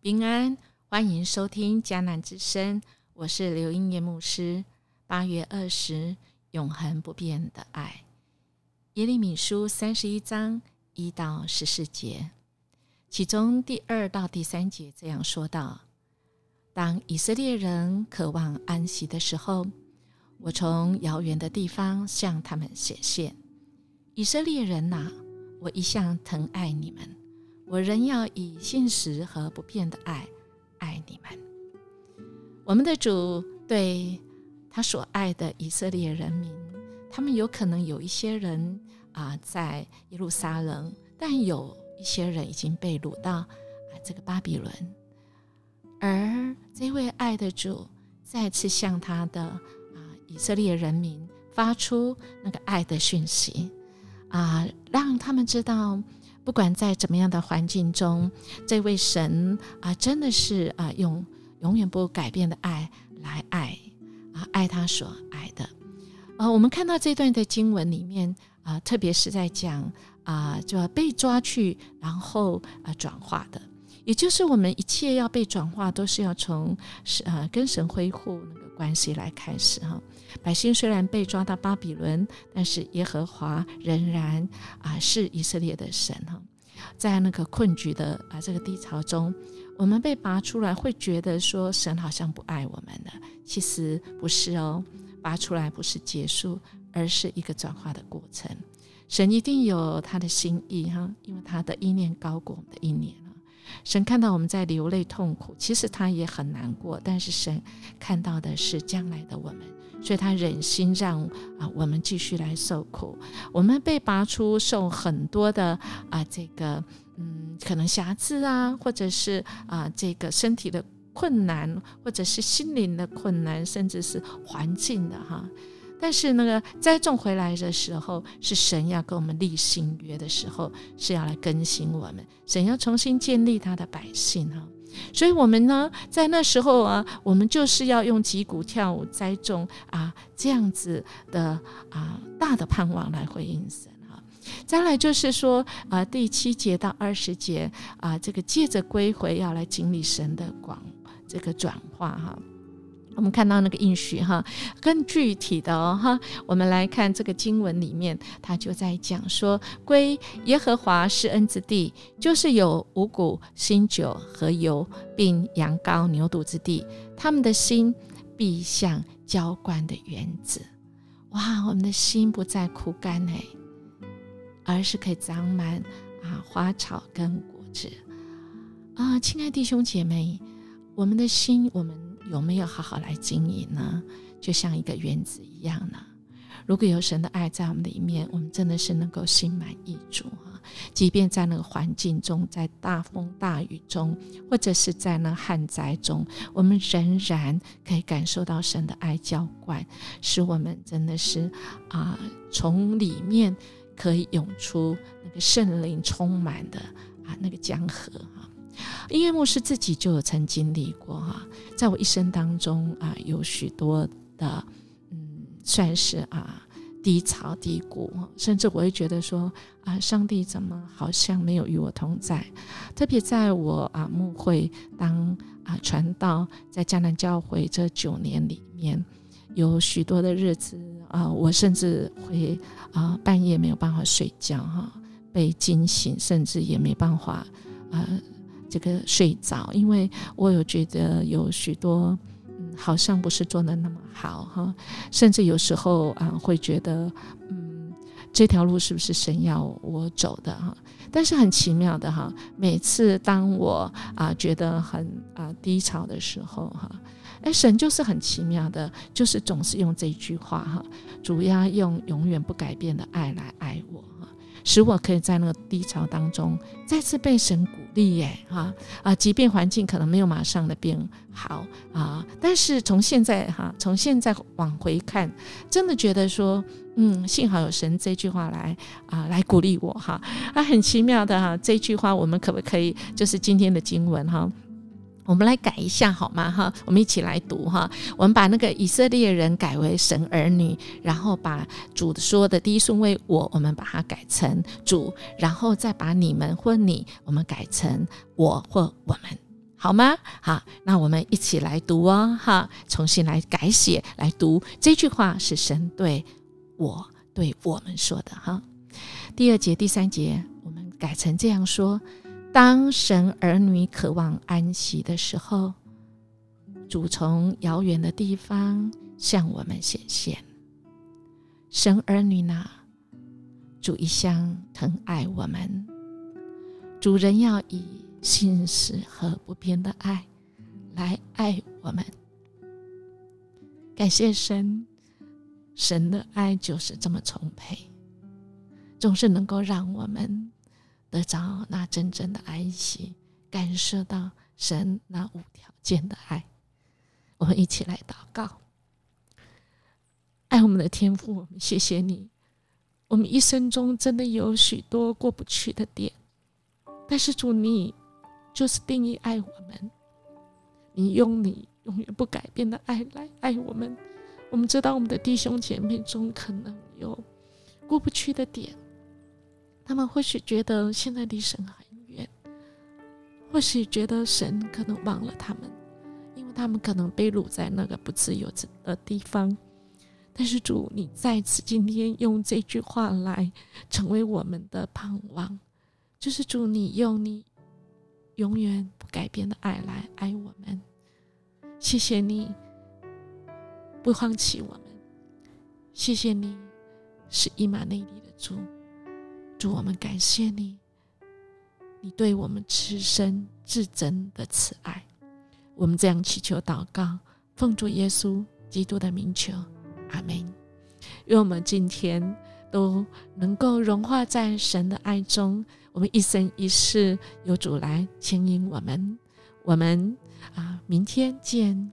平安，欢迎收听迦南之声，我是刘英叶牧师。八月二十，永恒不变的爱，耶利米书三十一章一到十四节，其中第二到第三节这样说道：当以色列人渴望安息的时候，我从遥远的地方向他们显现。以色列人呐，我一向疼爱你们。我仍要以信实和不变的爱爱你们。我们的主对他所爱的以色列人民，他们有可能有一些人啊在耶路撒冷，但有一些人已经被掳到啊这个巴比伦。而这位爱的主再次向他的啊以色列人民发出那个爱的讯息啊，让他们知道。不管在怎么样的环境中，这位神啊，真的是啊，用永远不改变的爱来爱啊，爱他所爱的。啊，我们看到这段的经文里面啊，特别是在讲啊，就要被抓去，然后啊转化的，也就是我们一切要被转化，都是要从是啊跟神恢复那个关系来开始哈。百姓虽然被抓到巴比伦，但是耶和华仍然啊是以色列的神哈。在那个困局的啊这个低潮中，我们被拔出来，会觉得说神好像不爱我们了。其实不是哦，拔出来不是结束，而是一个转化的过程。神一定有他的心意哈，因为他的意念高过我们的意念。神看到我们在流泪痛苦，其实他也很难过，但是神看到的是将来的我们。所以他忍心让啊我们继续来受苦，我们被拔出受很多的啊这个嗯可能瑕疵啊，或者是啊这个身体的困难，或者是心灵的困难，甚至是环境的哈。但是那个栽种回来的时候，是神要跟我们立新约的时候，是要来更新我们，神要重新建立他的百姓哈。所以，我们呢，在那时候啊，我们就是要用击鼓跳舞栽种啊，这样子的啊大的盼望来回应神哈。再来就是说啊，第七节到二十节啊，这个借着归回要来经历神的广这个转化哈。我们看到那个应许哈，更具体的哦哈，我们来看这个经文里面，他就在讲说，归耶和华施恩之地，就是有五谷、新酒和油，并羊羔、牛犊之地，他们的心必像浇灌的园子。哇，我们的心不再枯干哎，而是可以长满啊花草跟果子啊，亲爱弟兄姐妹，我们的心，我们。有没有好好来经营呢？就像一个园子一样呢？如果有神的爱在我们里面，我们真的是能够心满意足啊。即便在那个环境中，在大风大雨中，或者是在那旱灾中，我们仍然可以感受到神的爱浇灌，使我们真的是啊，从里面可以涌出那个圣灵充满的啊那个江河啊。音乐牧师自己就有曾经历过哈，在我一生当中啊，有许多的嗯，算是啊低潮低谷，甚至我会觉得说啊，上帝怎么好像没有与我同在？特别在我啊牧会当啊传道在迦南教会这九年里面，有许多的日子啊，我甚至会啊半夜没有办法睡觉哈，被惊醒，甚至也没办法啊。这个睡着，因为我有觉得有许多，嗯，好像不是做的那么好哈，甚至有时候啊，会觉得，嗯，这条路是不是神要我走的哈？但是很奇妙的哈，每次当我啊觉得很啊低潮的时候哈，哎，神就是很奇妙的，就是总是用这句话哈，主要用永远不改变的爱来爱我。使我可以在那个低潮当中再次被神鼓励耶，哈啊！即便环境可能没有马上的变好啊，但是从现在哈，从现在往回看，真的觉得说，嗯，幸好有神这句话来啊，来鼓励我哈啊，很奇妙的哈，这句话我们可不可以就是今天的经文哈？我们来改一下好吗？哈，我们一起来读哈。我们把那个以色列人改为神儿女，然后把主说的第一顺位我，我们把它改成主，然后再把你们或你，我们改成我或我们。好吗？好，那我们一起来读哦，哈，重新来改写来读这句话是神对我对我们说的哈。第二节、第三节，我们改成这样说：当神儿女渴望安息的时候，主从遥远的地方向我们显现。神儿女呢，主一向疼爱我们，主人要以。信实和不变的爱来爱我们，感谢神，神的爱就是这么充沛，总是能够让我们得着那真正的安息，感受到神那无条件的爱。我们一起来祷告，爱我们的天父，我们谢谢你。我们一生中真的有许多过不去的点，但是主你。就是定义爱我们，你用你永远不改变的爱来爱我们。我们知道我们的弟兄姐妹中可能有过不去的点，他们或许觉得现在离神很远，或许觉得神可能忘了他们，因为他们可能被掳在那个不自由的地方。但是主，你再次今天用这句话来成为我们的盼望，就是主，你用你。永远不改变的爱来爱我们，谢谢你不放弃我们，谢谢你是伊玛内利的主，祝我们感谢你，你对我们至深至真的慈爱，我们这样祈求祷告，奉主耶稣基督的名求，阿门。愿我们今天都能够融化在神的爱中。我们一生一世有主来牵引我们，我们啊，明天见。